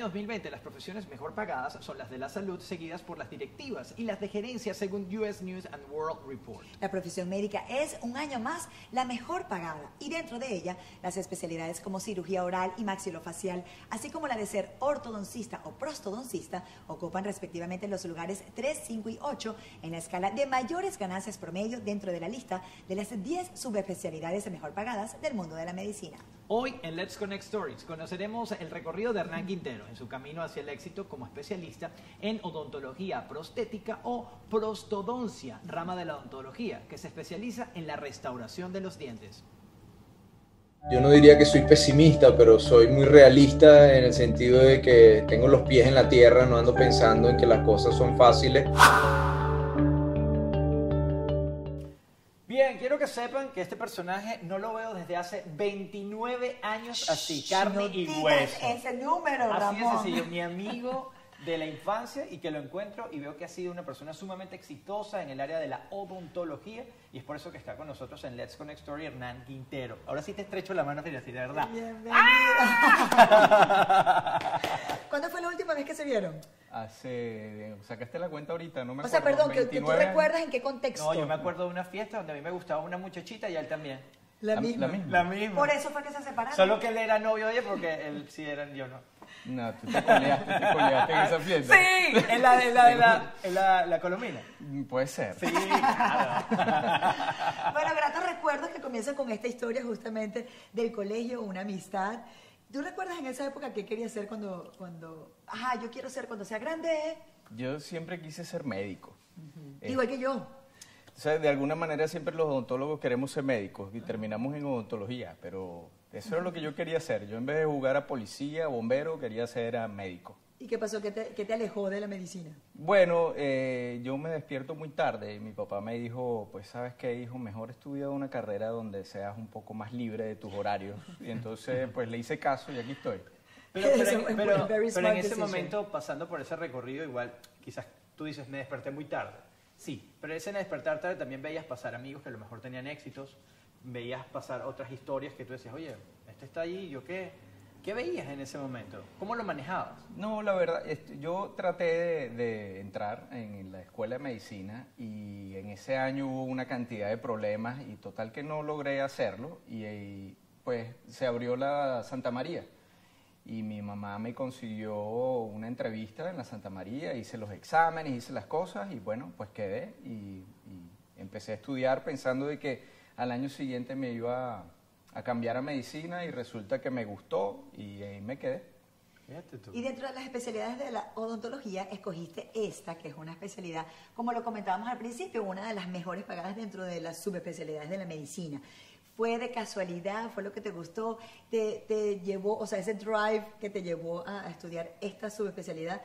año 2020, las profesiones mejor pagadas son las de la salud, seguidas por las directivas y las de gerencia, según US News and World Report. La profesión médica es un año más la mejor pagada y dentro de ella las especialidades como cirugía oral y maxilofacial, así como la de ser ortodoncista o prostodoncista, ocupan respectivamente los lugares 3, 5 y 8 en la escala de mayores ganancias promedio dentro de la lista de las 10 subespecialidades mejor pagadas del mundo de la medicina. Hoy en Let's Connect Stories conoceremos el recorrido de Hernán Quintero en su camino hacia el éxito como especialista en odontología prostética o prostodoncia, rama de la odontología, que se especializa en la restauración de los dientes. Yo no diría que soy pesimista, pero soy muy realista en el sentido de que tengo los pies en la tierra, no ando pensando en que las cosas son fáciles. Que sepan que este personaje no lo veo desde hace 29 años así, carne No y hueso. ese número, Así de Ramón. sencillo, mi amigo de la infancia y que lo encuentro y veo que ha sido una persona sumamente exitosa en el área de la odontología y es por eso que está con nosotros en Let's Connect Story Hernán Quintero. Ahora sí te estrecho la mano, así de verdad. Bienvenido. ¿Cuándo fue la última vez que se vieron? Hace. Sacaste la cuenta ahorita, no me O sea, acuerdo, perdón, que, que tú 29 recuerdas en qué contexto. No, yo me acuerdo de una fiesta donde a mí me gustaba una muchachita y a él también. La, La- misma. la misma. La misma. Por eso fue que se separaron. Solo que él era novio de ella porque él sí era yo no. No, tú te coleaste, te coleaste en esa fiesta. Sí, en la, en la, en la, en la, la colomina. Puede ser. Sí, claro. Bueno, gratos recuerdos que comienzan con esta historia justamente del colegio, una amistad. ¿Tú recuerdas en esa época qué querías ser cuando, cuando, ajá, yo quiero ser cuando sea grande? Yo siempre quise ser médico. Eh, Igual que yo. O sea, de alguna manera siempre los odontólogos queremos ser médicos y terminamos en odontología, pero eso era lo que yo quería hacer. Yo en vez de jugar a policía, bombero, quería ser a médico. ¿Y qué pasó? ¿Qué te, qué te alejó de la medicina? Bueno, eh, yo me despierto muy tarde y mi papá me dijo, pues sabes qué, hijo, mejor estudia una carrera donde seas un poco más libre de tus horarios. Y entonces, pues le hice caso y aquí estoy. Pero, en- pero- pero ese decision. momento, pasando por ese recorrido, igual, quizás tú dices, me desperté muy tarde. Sí, pero ese despertar tarde también veías pasar amigos que a lo mejor tenían éxitos, veías pasar otras historias que tú decías, oye, este está allí, ¿yo qué? ¿Qué veías en ese momento? ¿Cómo lo manejabas? No, la verdad, yo traté de, de entrar en la escuela de medicina y en ese año hubo una cantidad de problemas y total que no logré hacerlo y, y, pues se abrió la Santa María y mi mamá me consiguió una entrevista en la Santa María, hice los exámenes, hice las cosas y bueno, pues quedé y, y empecé a estudiar pensando de que al año siguiente me iba a cambiar a medicina y resulta que me gustó y ahí me quedé. Fíjate tú. Y dentro de las especialidades de la odontología, escogiste esta, que es una especialidad, como lo comentábamos al principio, una de las mejores pagadas dentro de las subespecialidades de la medicina. ¿Fue de casualidad? ¿Fue lo que te gustó? ¿Te, te llevó, o sea, ese drive que te llevó a, a estudiar esta subespecialidad,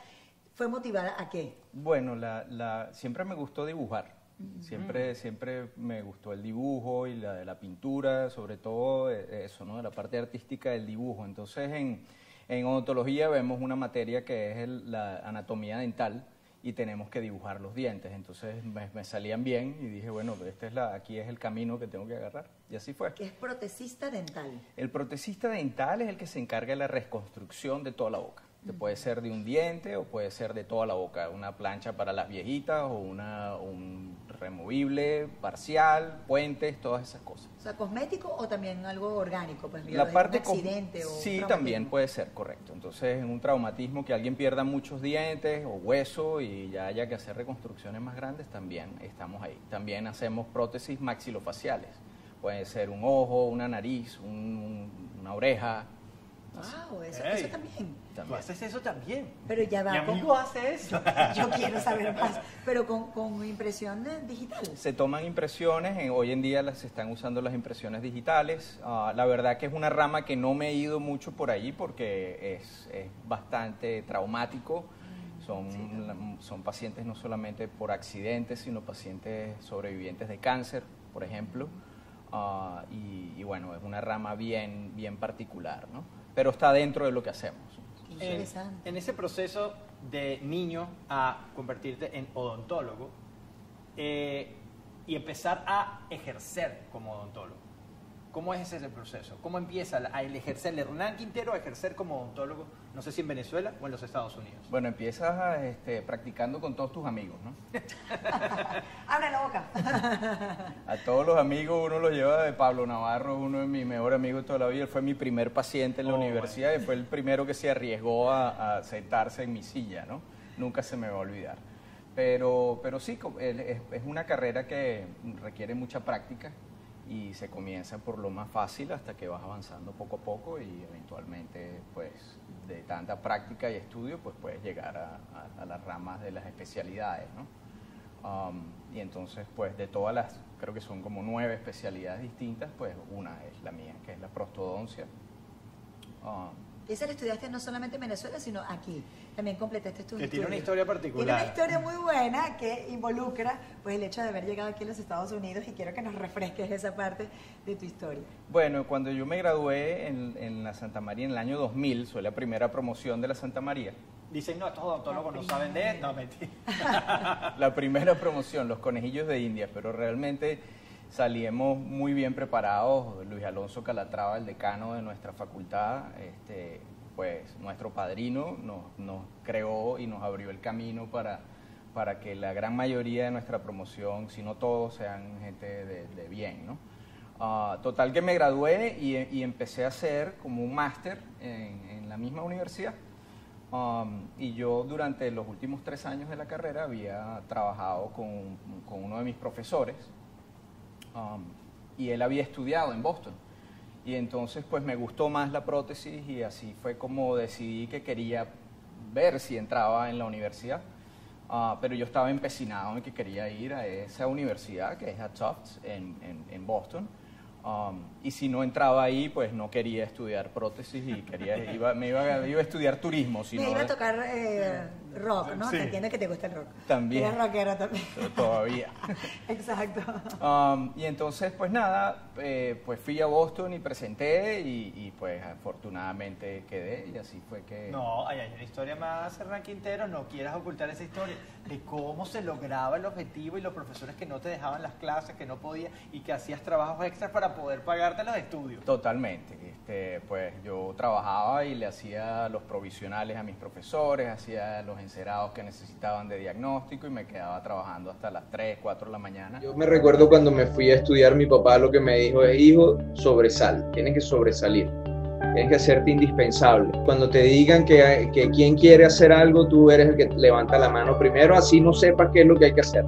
fue motivada a qué? Bueno, la, la, siempre me gustó dibujar. Siempre, siempre me gustó el dibujo y la, la pintura, sobre todo eh, eso, ¿no? La parte artística del dibujo. Entonces, en, en odontología vemos una materia que es el- la anatomía dental y tenemos que dibujar los dientes. Entonces, me, me salían bien y dije, bueno, este es la, aquí es el camino que tengo que agarrar. Y así fue. Que es protecista dental. El protecista dental es el que se encarga de la reconstrucción de toda la boca. Que puede ser de un diente o puede ser de toda la boca. Una plancha para las viejitas o una, un removible parcial, puentes, todas esas cosas. O sea, cosmético o también algo orgánico, pues La parte un accidente o sí traumatismo. también puede ser correcto. Entonces, en un traumatismo que alguien pierda muchos dientes o hueso y ya haya que hacer reconstrucciones más grandes, también estamos ahí. También hacemos prótesis maxilofaciales. Puede ser un ojo, una nariz, un- un- una oreja. Wow, eso, Ey. eso también. ¿Tú haces eso también? Pero ya va. Mi con- amigo hace eso. Yo quiero saber más. Pero con, con impresión digital. Se toman impresiones, en- hoy en día las se están usando las impresiones digitales. Ah, la verdad que es una rama que no me he ido mucho por ahí porque es, es bastante traumático. Son, son pacientes no solamente por accidentes, sino pacientes sobrevivientes de cáncer, por ejemplo. Ah, y, y bueno, es una rama bien, bien particular, ¿no? Pero está dentro de lo que hacemos. En, interesante. en ese proceso de niño a convertirte en odontólogo eh, y empezar a ejercer como odontólogo, ¿Cómo es ese proceso? ¿Cómo empieza a ejercer el Hernán Quintero a ejercer como odontólogo, no sé si en Venezuela o en los Estados Unidos? Bueno, empiezas este, practicando con todos tus amigos, ¿no? Abre la boca. a todos los amigos uno los lleva de Pablo Navarro, uno de mis mejores amigos de toda la vida. Él fue mi primer paciente en la Oh, universidad y fue el primero que se arriesgó a, a sentarse en mi silla, ¿no? Nunca se me va a olvidar. Pero, pero sí, es una carrera que requiere mucha práctica y se comienza por lo más fácil hasta que vas avanzando poco a poco y eventualmente, pues, de tanta práctica y estudio, pues puedes llegar a, a- a las ramas de las especialidades, ¿no? Um, y entonces, pues, de todas las, creo que son como nueve especialidades distintas, pues una es la mía, que es la prostodoncia. Um, esa la estudiaste no solamente en Venezuela, sino aquí. También completaste tus Que tiene una historia particular. Tiene una historia muy buena que involucra pues el hecho de haber llegado aquí a los Estados Unidos y quiero que nos refresques esa parte de tu historia. Bueno, cuando yo me gradué en, en la Santa María en el año 2000, fue la primera promoción de la Santa María. Dicen, no, estos odontólogos no saben de esto. No, mentira. La primera promoción, los conejillos de India, pero realmente salimos muy bien preparados. Luis Alonso Calatrava, el decano de nuestra facultad, este, pues nuestro padrino nos, creó y nos abrió el camino para, para que la gran mayoría de nuestra promoción, si no todos, sean gente de, bien, ¿no? Ah, total que me gradué y, empecé a hacer como un máster en, en la misma universidad. Um, y yo durante los últimos tres años de la carrera había trabajado con, con uno de mis profesores um, y él había estudiado en Boston. Y entonces pues me gustó más la prótesis y así fue como decidí que quería ver si entraba en la universidad. Ah, pero yo estaba empecinado en que quería ir a esa universidad que es a Tufts en, en- en Boston. Um, y si no entraba ahí, pues no quería estudiar prótesis y quería, iba, me iba, iba a estudiar turismo. Si Me no, iba a tocar eh, rock, ¿no? Sí. Te entiendo que te gusta el rock. También. Eres rockera también. todavía. Exacto. Um, y entonces, pues nada, eh, pues fui a Boston y presenté y, y, pues afortunadamente quedé y así fue que... No, hay, hay una historia más, Hernán Quintero, no quieras ocultar esa historia de cómo se lograba el objetivo y los profesores que no te dejaban las clases, que no podías y que hacías trabajos extras para poder pagarte los estudios. Totalmente. Este, pues yo trabajaba y le hacía los provisionales a mis profesores, hacía los encerados que necesitaban de diagnóstico y me quedaba trabajando hasta las 3, 4 de la mañana. Yo me recuerdo cuando me fui a estudiar, mi papá lo que me dijo es, hijo, sobresal, tienes que sobresalir, tienes que hacerte indispensable. Cuando te digan que, que quien quiere hacer algo, tú eres el que levanta la mano primero, así no sepas qué es lo que hay que hacer.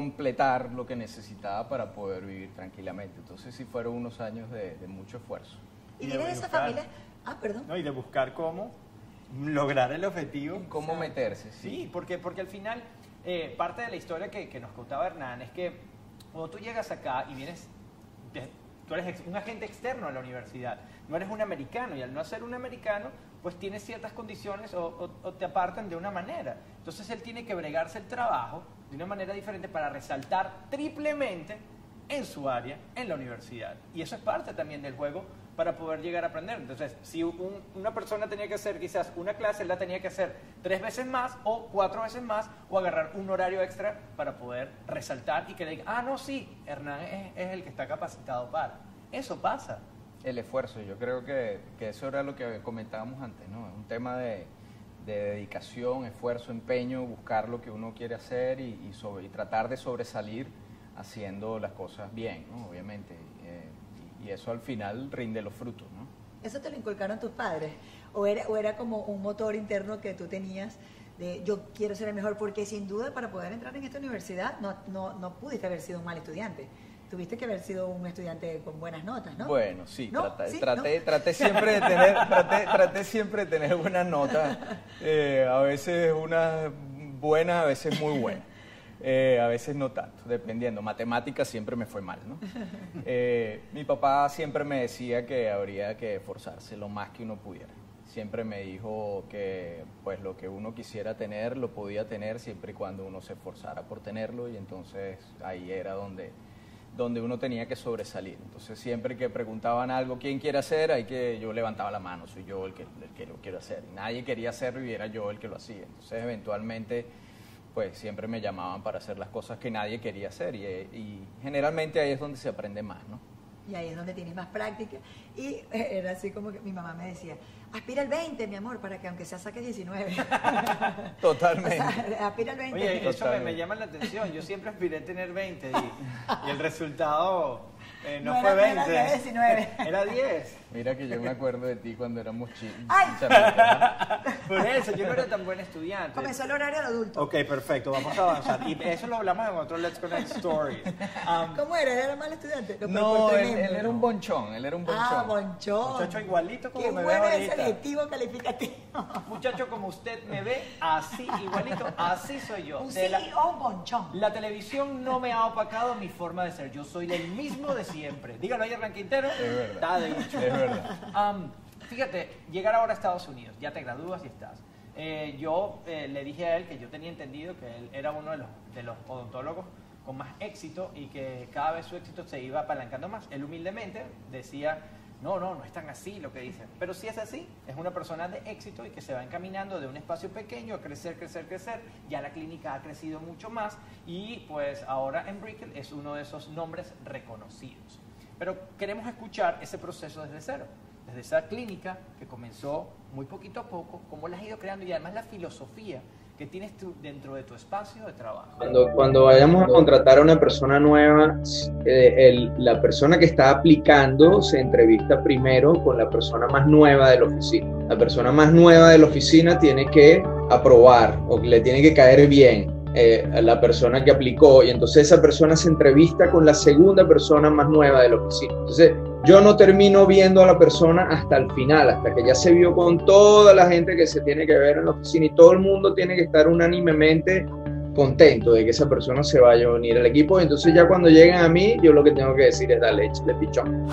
Completar lo que necesitaba para poder vivir tranquilamente. Entonces sí fueron unos años de, de mucho esfuerzo. Y de de esa buscar. familia. Ah, perdón. ¿no? Y de buscar cómo lograr el objetivo. ¿Cómo meterse? Sí, porque, porque al final, eh, parte de la historia que, que nos contaba Hernán es que cuando tú llegas acá y vienes, de- tú eres ex- un agente externo a la universidad, no eres un americano y al no ser un americano, pues tienes ciertas condiciones o, te apartan de una manera. Entonces él tiene que bregarse el trabajo de una manera diferente para resaltar triplemente en su área, en la universidad. Y eso es parte también del juego para poder llegar a aprender. Entonces, si un- una persona tenía que hacer quizás una clase, él la tenía que hacer tres veces más o cuatro veces más o agarrar un horario extra para poder resaltar y que le digan, ah, no, sí, Hernán es el que está capacitado para. Eso pasa. El esfuerzo, yo creo que, que eso era lo que comentábamos antes, ¿no? Es un tema de, de dedicación, esfuerzo, empeño, buscar lo que uno quiere hacer y, y sobre- y tratar de sobresalir haciendo las cosas bien, ¿no? Obviamente. eh, y, y eso al final rinde los frutos, ¿no? ¿Eso te lo inculcaron tus padres? ¿O era, ¿O era como un motor interno que tú tenías de yo quiero ser el mejor? Porque sin duda para poder entrar en esta universidad no, no, no pudiste haber sido un mal estudiante. Tuviste que haber sido un estudiante con buenas notas, ¿no? Bueno, sí, ¿No? trata- ¿Sí? traté, ¿No? traté siempre de tener, traté, traté siempre de tener buenas notas, eh, a veces unas buenas, a veces muy buenas, Eh, a veces no tanto, dependiendo. Matemáticas siempre me fue mal, ¿no? Eh, mi papá siempre me decía que habría que esforzarse lo más que uno pudiera. Siempre me dijo que pues lo que uno quisiera tener lo podía tener siempre y cuando uno se esforzara por tenerlo y entonces ahí era donde donde uno tenía que sobresalir. Entonces, siempre que preguntaban algo, ¿quién quiere hacer? Hay que yo levantaba la mano, soy yo el que, lo quiero hacer. Y nadie quería hacerlo y era yo el que lo hacía. Entonces, eventualmente, pues siempre me llamaban para hacer las cosas que nadie quería hacer y, y generalmente ahí es donde se aprende más, ¿no? Y ahí es donde tienes más práctica. Y eh, era así como que mi mamá me decía, aspira el 20, mi amor, para que aunque sea saques 19. Totalmente. O sea, aspira el 20. Oye, eso me, Totalmente. me llama la atención. Yo siempre aspiré a tener 20 y, y el resultado eh, no, No fue era- 20. era 19. Era 10. Mira que yo me acuerdo de ti cuando éramos chi- Ay. chamitos, Por eso, yo no era tan buen estudiante. Comenzó el horario de adulto. Ok, perfecto, vamos a avanzar. Y eso lo hablamos en otro Let's Connect Stories. Um, ¿Cómo era? ¿Era mal estudiante? ¿no? él, él era un bonchón, él era un bonchón. Ah, bonchón. Muchacho igualito como Qué me bueno veo ese adjetivo calificativo. Muchacho como usted me ve, así, igualito, así soy yo. Un De la- CEO bonchón. La televisión no me ha opacado mi forma de ser. Yo soy el mismo de siempre. Dígalo ahí, Ranquintero. Es verdad. Está dicho. Es verdad. Am, fíjate, llegar ahora a Estados Unidos, ya te gradúas y estás. Eh, yo eh, le dije a él que yo tenía entendido que él era uno de los, de los odontólogos con más éxito y que cada vez su éxito se iba apalancando más. Él humildemente decía, no, no, no es tan así lo que dicen. Pero si es así, es una persona de éxito y que se va encaminando de un espacio pequeño a crecer, crecer, crecer. Ya la clínica ha crecido mucho más y pues ahora en Brickell es uno de esos nombres reconocidos. Pero queremos escuchar ese proceso desde cero, desde esa clínica que comenzó muy poquito a poco, cómo la has ido creando y además la filosofía que tienes tú dentro de tu espacio de trabajo. Cuando, cuando vayamos a contratar a una persona nueva, eh, la persona que está aplicando se entrevista primero con la persona más nueva de la oficina. La persona más nueva de la oficina tiene que aprobar o le tiene que caer bien eh, la persona que aplicó y entonces esa persona se entrevista con la segunda persona más nueva de la oficina. Entonces yo no termino viendo a la persona hasta el final, hasta que ya se vio con toda la gente que se tiene que ver en la oficina y todo el mundo tiene que estar unánimemente contento de que esa persona se vaya a unir al equipo. Entonces ya cuando lleguen a mí, yo lo que tengo que decir es dale, échale pichón.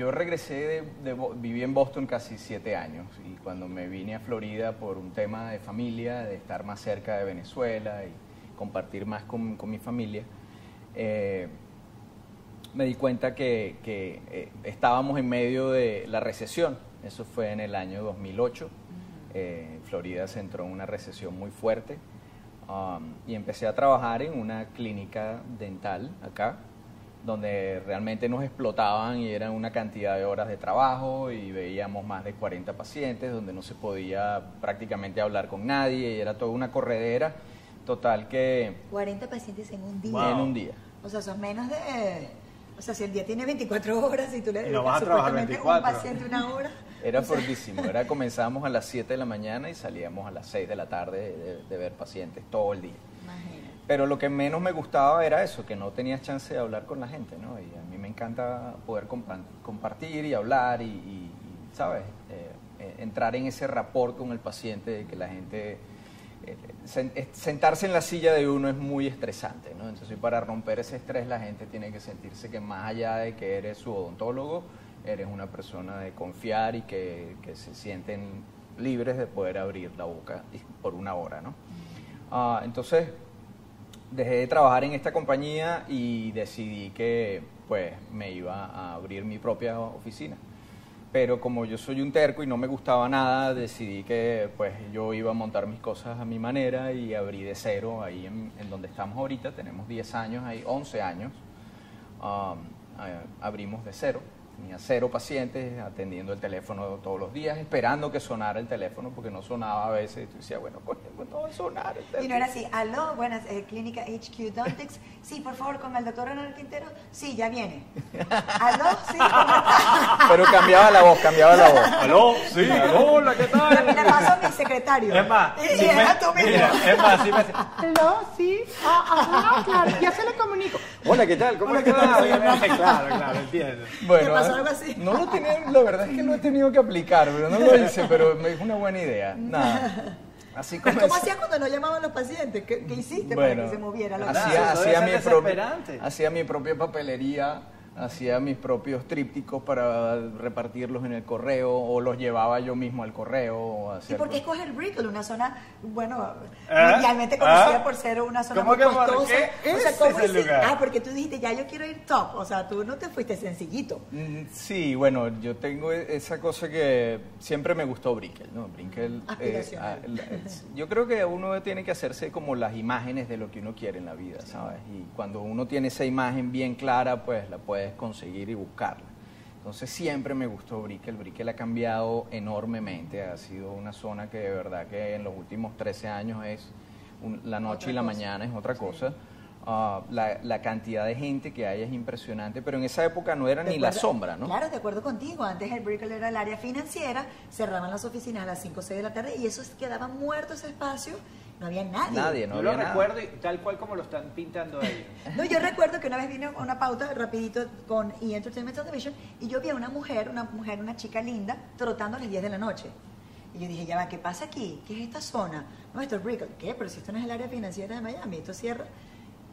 Yo regresé, de, viví en Boston casi siete años y cuando me vine a Florida por un tema de familia, de estar más cerca de Venezuela y compartir más con, con mi familia, eh, me di cuenta que, que, eh, estábamos en medio de la recesión. Eso fue en el año 2008. Eh, Florida se entró en una recesión muy fuerte um, y empecé a trabajar en una clínica dental acá, donde realmente nos explotaban y eran una cantidad de horas de trabajo y veíamos más de 40 pacientes, donde no se podía prácticamente hablar con nadie y era toda una corredera total que 40 pacientes en un día. Wow. en un día. O sea, son menos de... O sea, si el día tiene 24 horas y tú le Y no dedicas vas a trabajar supuestamente 24. un paciente una hora... Era fortísimo, era comenzábamos a las 7 de la mañana y salíamos a las 6 de la tarde de, de ver pacientes todo el día. Imagínate. Pero lo que menos me gustaba era eso, que no tenías chance de hablar con la gente, ¿no? Y a mí me encanta poder compa- compartir y hablar y, ¿sabes? Eh, eh, entrar en ese rapport con el paciente, de que la gente... eh, sen- sentarse en la silla de uno es muy estresante, ¿no? Entonces, para romper ese estrés, la gente tiene que sentirse que más allá de que eres su odontólogo, eres una persona de confiar y que, se sienten libres de poder abrir la boca por una hora, ¿no? Ah, entonces, dejé de trabajar en esta compañía y decidí que pues me iba a abrir mi propia oficina. Pero como yo soy un terco y no me gustaba nada, decidí que pues yo iba a montar mis cosas a mi manera y abrí de cero ahí en, donde estamos ahorita. Tenemos 10 años ahí, 11 años. Um, a- abrimos de cero. Tenía cero pacientes atendiendo el teléfono todos los días, esperando que sonara el teléfono, porque no sonaba a veces. Y tú decías, bueno, coño, ¿cuándo va a sonar el teléfono? Y no era así, aló, buenas, eh, Clínica HQ Dontex. Sí, por favor, con el doctor Ronald Quintero. Sí, ya viene. Aló, sí. Pero cambiaba la voz, cambiaba la voz. ¿Aló? Sí, hola, ¿qué tal? Le paso a mi secretario. Es más, Y si me- tú mismo. mira, es más, si me hace, Hello, sí. Ah, ah, no, claro, ya se le comunico. Hola, ¿qué tal? ¿Cómo Hola, ¿qué estás? Claro, claro, entiendo. Bueno, ¿Te pasó algo así? no lo tenía, la verdad es que lo he tenido que aplicar, pero no lo hice, pero me es una buena idea. Nada. Así ¿cómo hacías cuando no llamaban los pacientes? ¿Qué, qué hiciste Bueno, para que se moviera la hacía, mi propia, hacía mi propia papelería hacía mis propios trípticos para repartirlos en el correo o los llevaba yo mismo al correo. O ¿Y por qué escoger Brickell? Una zona, bueno, ¿Ah? mundialmente conocida ¿Ah? por ser una zona ¿Cómo muy que por costosa. qué O sea, ese ¿cómo es el lugar? Ah, porque tú dijiste, ya yo quiero ir top. O sea, tú no te fuiste sencillito. Mm, Sí, bueno, yo tengo e- esa cosa que siempre me gustó Brickell, ¿no? Brickell, eh, ah, yo creo que uno tiene que hacerse como las imágenes de lo que uno quiere en la vida, ¿sabes? Y cuando uno tiene esa imagen bien clara, pues la puedes conseguir y buscarla. Entonces siempre me gustó Brickell, Brickell ha cambiado enormemente, ha sido una zona que de verdad que en los últimos 13 años es un- la noche Otra y la cosa. mañana es otra cosa. Ah, la, la cantidad de gente que hay es impresionante, pero en esa época no era De ni la acuerdo- sombra, ¿no? Claro, de acuerdo contigo. Antes el Brickell era el área financiera, cerraban las oficinas a las 5 o 6 de la tarde y eso quedaba muerto ese espacio. No había nadie. Nadie, no Yo lo había nada. recuerdo y tal cual como lo están pintando ellos. No, yo recuerdo que una vez vine a una pauta rapidito con E! Entertainment Television y yo vi a una mujer, una mujer, una chica linda, trotando a las 10 de la noche. Y yo dije, ya va, ¿qué pasa aquí? ¿Qué es esta zona? No, esto es Brickell. ¿Qué? Pero si esto no es el área financiera de Miami, esto cierra.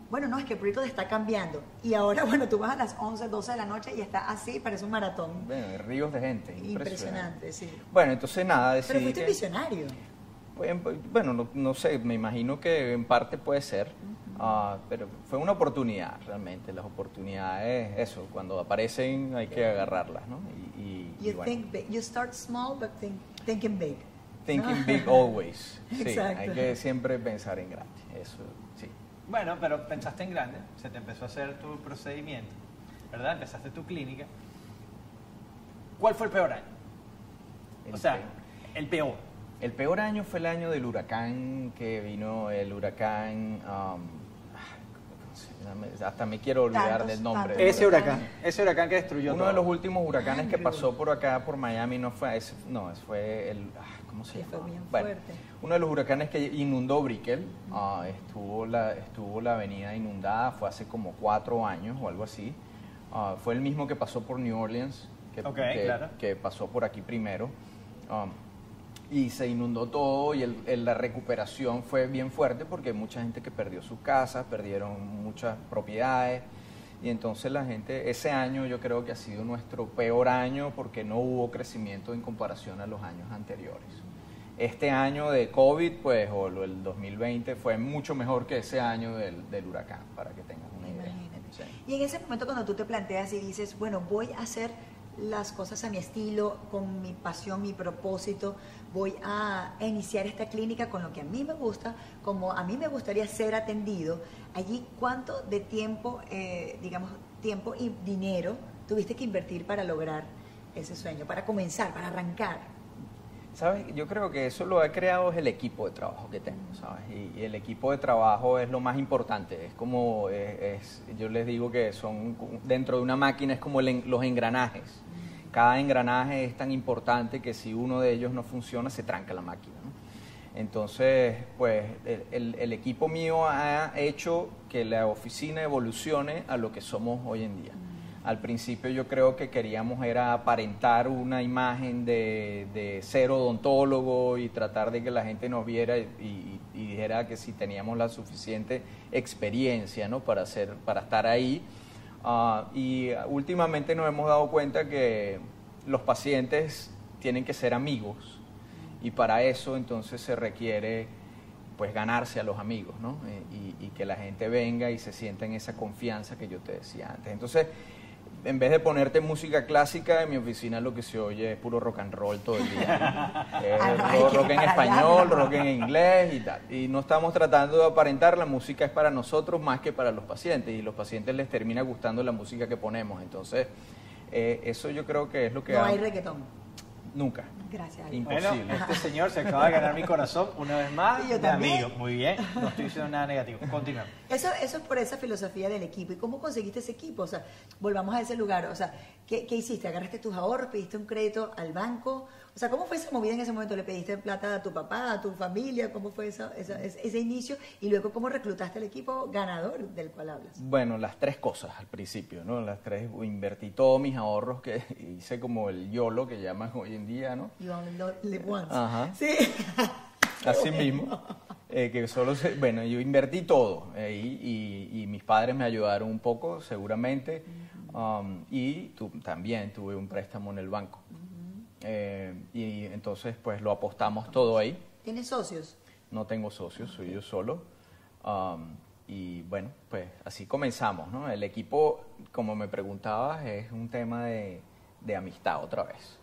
Bueno, no, es que Brickell está cambiando. Y ahora, bueno, tú vas a las 11, 12 de la noche y está así, parece un maratón. Bueno, ríos de gente. Impresionante, sí. Bueno, entonces nada, Pero decidí fuiste que- visionario. Pues, en- bueno, no, no sé, me imagino que en parte puede ser, ah, pero fue una oportunidad realmente. Las oportunidades, eso, cuando aparecen hay que agarrarlas, ¿no? Y, y- y You bueno, think big. You start small, but think, thinking big. thinking big always. Sí, Exacto. hay que siempre pensar en grande. Eso, sí. Bueno, pero pensaste en grande, se te empezó a hacer tu procedimiento, ¿verdad? Empezaste tu clínica. ¿Cuál fue el peor año? El o sea, peor. el peor. El peor año fue el año del huracán que vino, el huracán. um, hasta me quiero olvidar Tantos, del nombre. tantos. Ese huracán. huracán, ese huracán que destruyó Uno todo. de los últimos huracanes que pasó por acá, por Miami, no fue ese, no, ese fue el, ah, ¿cómo se llama? fue bien Bueno, fuerte. uno de los huracanes que inundó Brickell, ah, estuvo, la, estuvo la avenida inundada, fue hace como cuatro años o algo así. Ah, fue el mismo que pasó por New Orleans, que, Ok, que- claro. que pasó por aquí primero. Um, y se inundó todo y el- el- la recuperación fue bien fuerte porque mucha gente que perdió sus casas, perdieron muchas propiedades y entonces la gente, ese año yo creo que ha sido nuestro peor año porque no hubo crecimiento en comparación a los años anteriores. Este año de COVID, pues, o el 2020 fue mucho mejor que ese año del, del huracán, para que tengas una idea. Sí. Y en ese momento cuando tú te planteas y dices, bueno, voy a hacer las cosas a mi estilo, con mi pasión, mi propósito, voy a iniciar esta clínica con lo que a mí me gusta, como a mí me gustaría ser atendido, allí cuánto de tiempo, eh, digamos, tiempo y dinero tuviste que invertir para lograr ese sueño, para comenzar, para arrancar. ¿Sabes? Yo creo que eso lo ha creado es el equipo de trabajo que tengo, ¿sabes? Y, el equipo de trabajo es lo más importante. Es como, eh, yo les digo que son, dentro de una máquina es como el los engranajes. Cada engranaje es tan importante que si uno de ellos no funciona, se tranca la máquina. Entonces, pues el, el- equipo mío ha hecho que la oficina evolucione a lo que somos hoy en día. Al principio yo creo que queríamos era aparentar una imagen de, de ser odontólogo y tratar de que la gente nos viera y dijera que si teníamos la suficiente experiencia ¿no? para, hacer, para estar ahí. Ah, y últimamente nos hemos dado cuenta que los pacientes tienen que ser amigos y para eso entonces se requiere pues ganarse a los amigos, ¿no? Eh, y, y que la gente venga y se sienta en esa confianza que yo te decía antes. Entonces, en vez de ponerte música clásica, en mi oficina lo que se oye es puro rock and roll todo el día. Eh, rock, en español, rock en inglés y tal. Y no estamos tratando de aparentar, la música es para nosotros más que para los pacientes y los pacientes les termina gustando la música que ponemos. Entonces, eh, eso yo creo que es lo que... No ha- hay reggaetón. Nunca. Gracias Dios. Bueno, Imposible. este señor se acaba de ganar mi corazón una vez más. Y yo también. amigo. Muy bien, no estoy diciendo nada negativo. Continuamos. Eso, eso es por esa filosofía del equipo. ¿Y cómo conseguiste ese equipo? O sea, volvamos a ese lugar. O sea, ¿qué, qué hiciste? ¿Agarraste tus ahorros? ¿Pediste un crédito al banco? O sea, ¿cómo fue esa movida en ese momento? ¿Le pediste plata a tu papá, a tu familia? ¿Cómo fue esa, esa- ese, ese inicio? Y luego, ¿cómo reclutaste al equipo ganador del cual hablas? Bueno, las tres cosas al principio, ¿no? Las tres, invertí todos mis ahorros que hice como el YOLO que llaman hoy en día, ¿no? You only live once. Ajá. Sí. Así mismo. eh, que solo se- bueno, yo invertí todo eh, y, y- y mis padres me ayudaron un poco, seguramente. Um, y tu- también tuve un préstamo en el banco. Eh, y entonces pues lo apostamos todo ahí. ¿Tienes socios? No tengo socios, soy yo solo. Um, y bueno, pues así comenzamos, ¿no? El equipo, como me preguntabas, es un tema de, de amistad otra vez.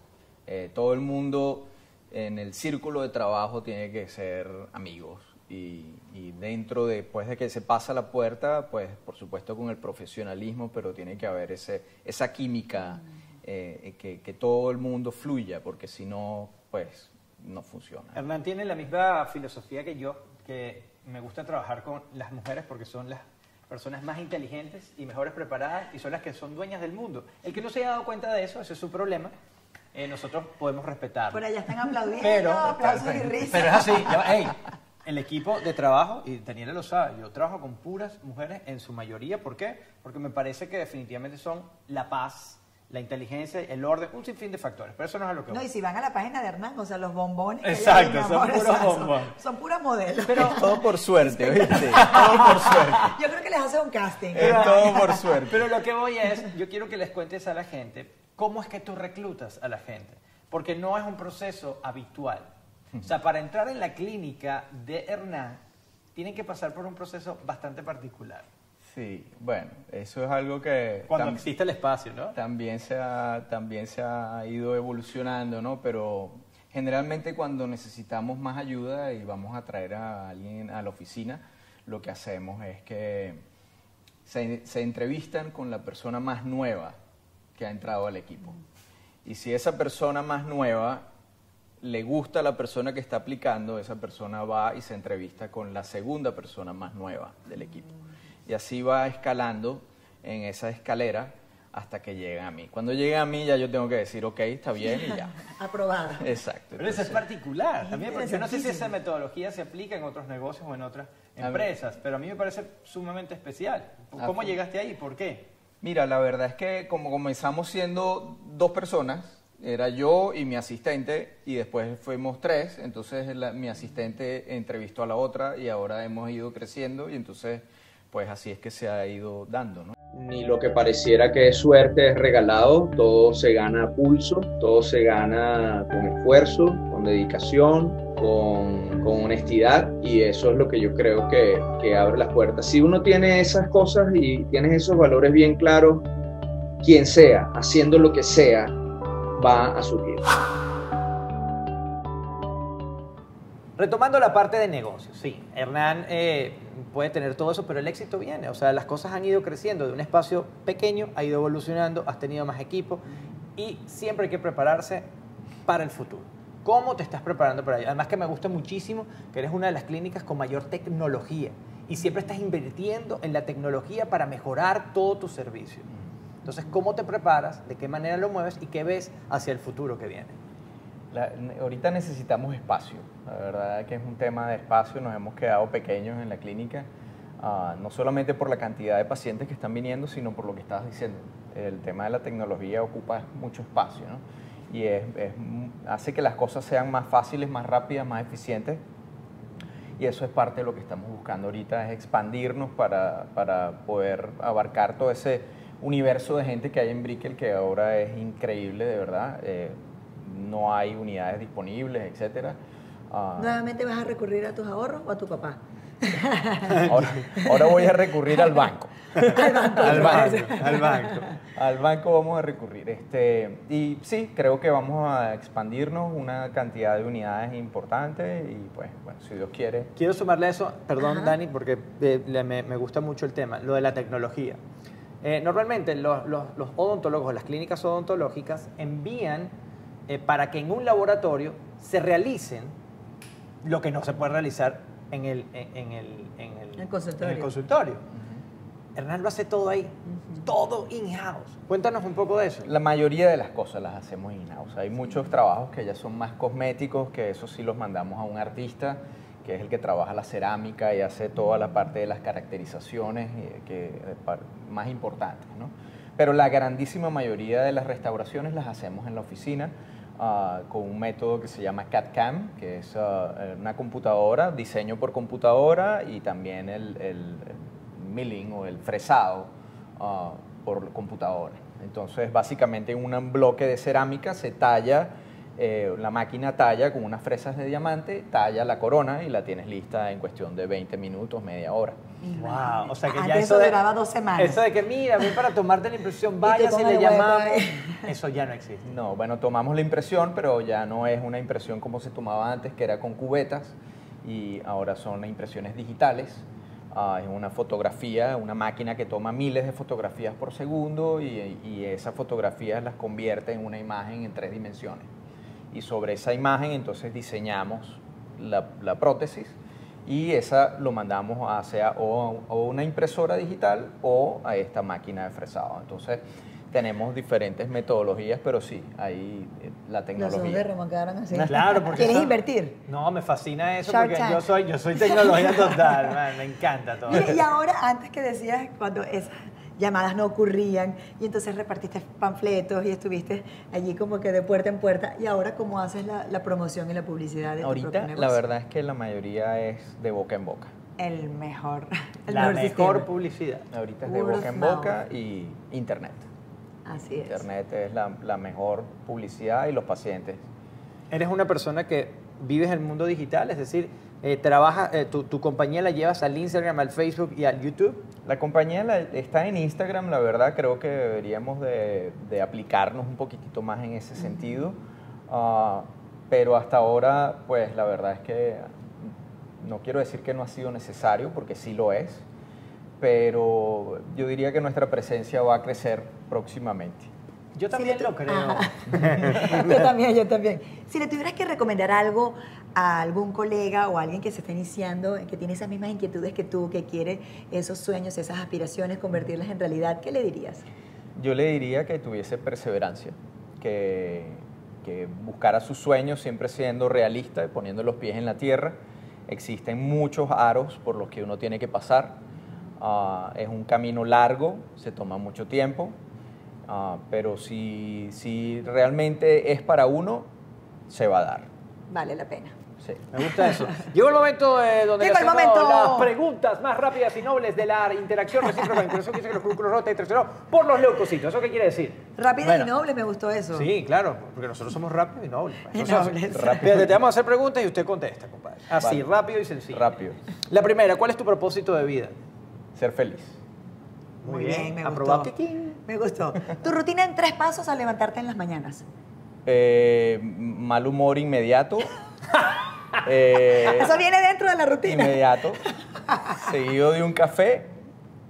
Eh, todo el mundo en el círculo de trabajo tiene que ser amigos. Y, y dentro de, después de que se pasa la puerta, pues por supuesto con el profesionalismo, pero tiene que haber ese, esa química, eh, que, que todo el mundo fluya, porque si no, pues no funciona. Hernán tiene la misma filosofía que yo, que me gusta trabajar con las mujeres porque son las personas más inteligentes y mejores preparadas y son las que son dueñas del mundo. El que no se haya dado cuenta de eso, ese es su problema. Eh, nosotros podemos respetarlo. Por allá están aplaudiendo, Pero, aplausos y risas. pero es así. ya va, ey, el equipo de trabajo, y Daniela lo sabe, yo trabajo con puras mujeres en su mayoría. ¿Por qué? Porque me parece que definitivamente son la paz, la inteligencia, el orden, un sinfín de factores. Pero eso no es a lo que No, voy. y si van a la página de Hernán, o sea, los bombones. Exacto, son puros sea, son- bombones. Son puras modelos. Pero- Es todo por suerte, ¿viste? Todo por suerte. Yo creo que les hace un casting. Es todo por suerte. Pero lo que voy es, yo quiero que les cuentes a la gente cómo es que tú reclutas a la gente, porque no es un proceso habitual. O sea, para entrar en la clínica de Hernán, tienen que pasar por un proceso bastante particular. Sí, bueno, eso es algo que Cuando existe el espacio, ¿no? también, se ha, también se ha ido evolucionando, ¿no? Pero generalmente cuando necesitamos más ayuda y vamos a traer a alguien a la oficina, lo que hacemos es que se, se entrevistan con la persona más nueva que ha entrado al equipo. Y si esa persona más nueva le gusta a la persona que está aplicando, esa persona va y se entrevista con la segunda persona más nueva del equipo. Y así va escalando en esa escalera hasta que llega a mí. Cuando llega a mí ya yo tengo que decir, ok, está bien y ya. Aprobada. Exacto. Pero eso es entonces- particular. También, porque yo no sé si esa metodología se aplica en otros negocios o en otras empresas, pero a mí me parece sumamente especial. Ah, ¿Cómo llegaste ahí? ¿Por qué? Mira, la verdad es que como comenzamos siendo dos personas, era yo y mi asistente, y después fuimos tres, entonces la- mi asistente entrevistó a la otra y ahora hemos ido creciendo y entonces pues así es que se ha ido dando, ¿no? Ni lo que pareciera que es suerte es regalado, todo se gana a pulso, todo se gana con esfuerzo, con dedicación, con, con honestidad y eso es lo que yo creo que, que abre las puertas. Si uno tiene esas cosas y tienes esos valores bien claros, quien sea, haciendo lo que sea, va a surgir. Retomando la parte de negocios, sí, Hernán eh, puede tener todo eso, pero el éxito viene, o sea, las cosas han ido creciendo de un espacio pequeño, ha ido evolucionando, has tenido más equipo y siempre hay que prepararse para el futuro. ¿Cómo te estás preparando para ello? Además que me gusta muchísimo que eres una de las clínicas con mayor tecnología y siempre estás invirtiendo en la tecnología para mejorar todo tu servicio. Entonces, ¿cómo te preparas? ¿De qué manera lo mueves? ¿Y qué ves hacia el futuro que viene? La- ahorita necesitamos espacio, la verdad que es un tema de espacio, nos hemos quedado pequeños en la clínica, ah, no solamente por la cantidad de pacientes que están viniendo, sino por lo que estabas diciendo. El tema de la tecnología ocupa mucho espacio, ¿no? Y es- es hace que las cosas sean más fáciles, más rápidas, más eficientes. Y eso es parte de lo que estamos buscando ahorita, es expandirnos para, para poder abarcar todo ese universo de gente que hay en Brickell, que ahora es increíble, de verdad. Eh, no hay unidades disponibles, etcétera. Ah, ¿Nuevamente vas a recurrir a tus ahorros o a tu papá? ahora, ahora voy a recurrir al banco. Al banco. Al banco, al banco. Al banco vamos a recurrir. Este, y sí, creo que vamos a expandirnos una cantidad de unidades importante y pues, bueno, si Dios quiere. Quiero sumarle a eso, perdón Ajá. Dani, porque eh, le- me, me gusta mucho el tema, lo de la tecnología. Eh, normalmente los, los- los odontólogos, las clínicas odontológicas envían eh, para que en un laboratorio se realicen lo que no se puede realizar en el, en, el, en el- El consultorio. en el consultorio. Hernán lo hace todo ahí, todo in-house. Cuéntanos un poco de eso. La mayoría de las cosas las hacemos in-house. Hay muchos trabajos que ya son más cosméticos, que eso sí los mandamos a un artista, que es el que trabaja la cerámica y hace toda la parte de las caracterizaciones eh, que, eh, más importantes. ¿no? Pero la grandísima mayoría de las restauraciones las hacemos en la oficina ah, con un método que se llama CAD-CAM, que es eh, una computadora, diseño por computadora y también el, milling o el fresado ah, por computadora. Entonces, básicamente en un bloque de cerámica se talla, eh, la máquina talla con unas fresas de diamante, talla la corona y la tienes lista en cuestión de 20 minutos, media hora. Wow, o sea que ya Antes eso eso de, duraba dos semanas. Eso de que mira, ven para tomarte la impresión, vaya, si le llamamos. Eso ya no existe. No, bueno, tomamos la impresión, pero ya no es una impresión como se tomaba antes, que era con cubetas, y ahora son impresiones digitales. Ah, es una fotografía, una máquina que toma miles de fotografías por segundo y, y esas fotografías las convierte en una imagen en tres dimensiones. Y sobre esa imagen entonces diseñamos la, la prótesis y esa lo mandamos a sea o, a una impresora digital o a esta máquina de fresado. Entonces tenemos diferentes metodologías, pero sí, ahí eh, la Los tecnología. Quedaron así. Claro, porque ¿Quieres eso- invertir? No, me fascina eso Shark porque Tank. yo soy, yo soy tecnología total, man, me encanta todo. Mire, y ahora, antes que decías, cuando esas llamadas no ocurrían, y entonces repartiste panfletos y estuviste allí como que de puerta en puerta, y ahora cómo haces la, la promoción y la publicidad de tu propio Ahorita la negocio? verdad es que la mayoría es de boca en boca. El mejor. El La mejor, publicidad. Ahorita es de boca en mouth. boca y internet. Así es. Internet es la, la mejor publicidad y los pacientes. Eres una persona que vives el mundo digital, es decir, eh, trabaja, eh, tu, tu compañía la llevas al Instagram, al Facebook y al YouTube. La compañía la- está en Instagram, la verdad creo que deberíamos de, de aplicarnos un poquitito más en ese sentido, Ah, pero hasta ahora pues la verdad es que no quiero decir que no ha sido necesario, porque sí lo es, pero yo diría que nuestra presencia va a crecer próximamente. Yo también lo creo. yo también, yo también. Si le tuvieras que recomendar algo a algún colega o a alguien que se está iniciando, que tiene esas mismas inquietudes que tú, que quiere esos sueños, esas aspiraciones, convertirlas en realidad, ¿qué le dirías? Yo le diría que tuviese perseverancia, que, que buscara sus sueños siempre siendo realista y poniendo los pies en la tierra. Existen muchos aros por los que uno tiene que pasar. Ah, es un camino largo, se toma mucho tiempo, ah, pero si, si realmente es para uno, se va a dar. Vale la pena. Sí. Me gusta eso. Llegó el momento eh, donde le Llegó el momento. las preguntas más rápidas y nobles de la interacción recíproca, interacción que dice que los cúsculos rota y tercero por los leucocitos. ¿Eso qué quiere decir? Rápida Bueno. y noble, me gustó eso. Sí, claro, porque nosotros somos rápidos y nobles. Y nobles. Fíjate, te vamos a hacer preguntas y usted contesta, compadre. Así, Vale. rápido y sencillo. Rápido. La primera, ¿cuál es tu propósito de vida? Ser feliz. Muy bien, me Aprobado. Me gustó. Tu rutina en tres pasos al levantarte en las mañanas. Eh, mal humor inmediato. Eh, Eso viene dentro de la rutina. inmediato, seguido de un café.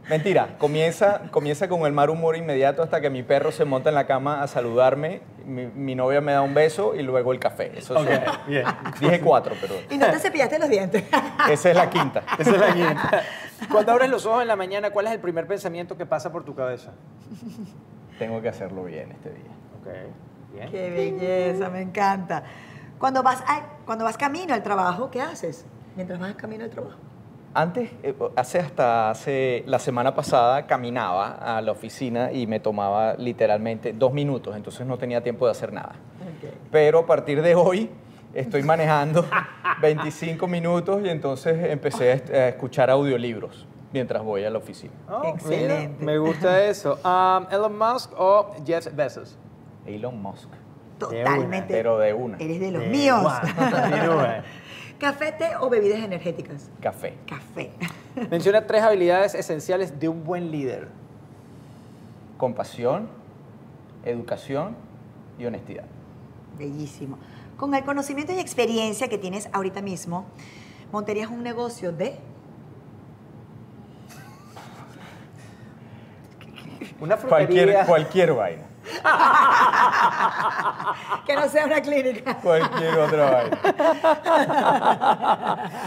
Mentira, comienza, comienza con el mal humor inmediato hasta que mi perro se monta en la cama a saludarme, mi, mi novia me da un beso y luego el café. Eso son- bien. Dije cuatro, pero Y no te cepillaste los dientes. esa es la quinta. Esa es la quinta. Cuando abres los ojos en la mañana, ¿cuál es el primer pensamiento que pasa por tu cabeza? Tengo que hacerlo bien este día. Ok, bien. Qué belleza, me encanta. Cuando vas, a- cuando vas camino al trabajo, ¿qué haces? Mientras vas camino al trabajo. Antes, eh, hace hasta hace la semana pasada caminaba a la oficina y me tomaba literalmente dos minutos, entonces no tenía tiempo de hacer nada. Pero a partir de hoy estoy manejando 25 minutos y entonces empecé a escuchar audiolibros mientras voy a la oficina. Oh, Excelente. mira, me gusta eso. Um, ¿Elon Musk o Jeff Bezos? Elon Musk, Totalmente. pero de una. Eres de los De míos. una. ¿Café, té o bebidas energéticas? Café. Café. Menciona tres habilidades esenciales de un buen líder. Compasión, educación y honestidad. Bellísimo. Con el conocimiento y experiencia que tienes ahorita mismo, ¿montarías un negocio de? Una frutería. Cualquier, cualquier vaina. Que no sea una clínica. Cualquier otra vaina.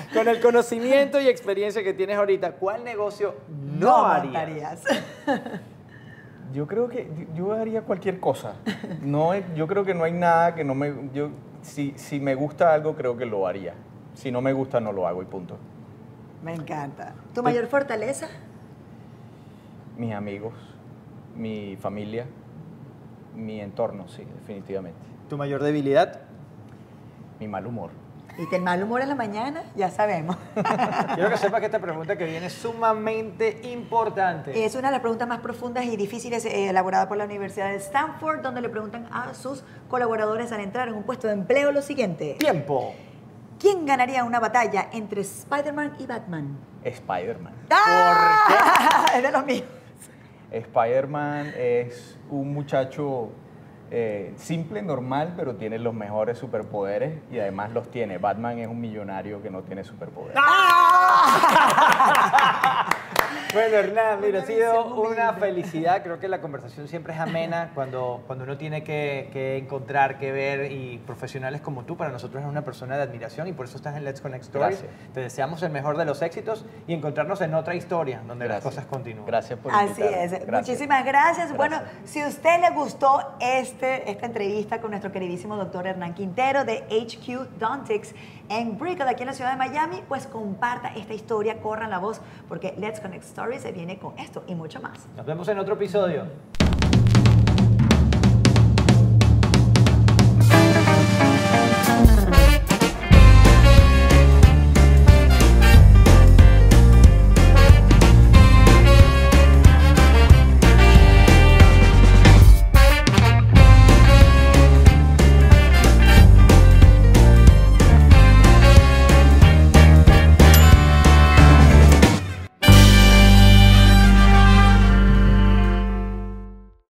Con el conocimiento y experiencia que tienes ahorita, ¿cuál negocio no, harías? montarías. Yo creo que yo haría cualquier cosa. No, yo creo que no hay nada que no me... Yo, si, si me gusta algo, creo que lo haría. Si no me gusta, no lo hago y punto. Me encanta. ¿Tu mayor fortaleza? Mis amigos, mi familia, mi entorno, sí, definitivamente. ¿Tu mayor debilidad? Mi mal humor. Y que el mal humor en la mañana, ya sabemos. Quiero que sepas que esta pregunta que viene es sumamente importante. Es una de las preguntas más profundas y difíciles eh, elaborada por la Universidad de Stanford, donde le preguntan a sus colaboradores al entrar en un puesto de empleo lo siguiente. Tiempo. ¿Quién ganaría una batalla entre Spider-Man y Batman? Spider-Man. ¡Ah! Es de los míos. Spider-Man es un muchacho eh, simple, normal, pero tiene los mejores superpoderes y además los tiene. Batman es un millonario que no tiene superpoderes. Bueno, Hernán, mira, ha sido una felicidad. Creo que la conversación siempre es amena cuando, cuando uno tiene que, que encontrar, que ver y profesionales como tú, para nosotros es una persona de admiración y por eso estás en Let's Connect Stories. Gracias. Te deseamos el mejor de los éxitos y encontrarnos en otra historia donde las cosas continúen. Gracias por Así es. Gracias. Muchísimas gracias. Bueno, si a usted le gustó este, esta entrevista con nuestro queridísimo doctor Hernán Quintero de HQ Dontics en Brickell, aquí en la ciudad de Miami, pues comparta esta historia, corran la voz, porque Let's Connect Stories se viene con esto y mucho más. Nos vemos en otro episodio.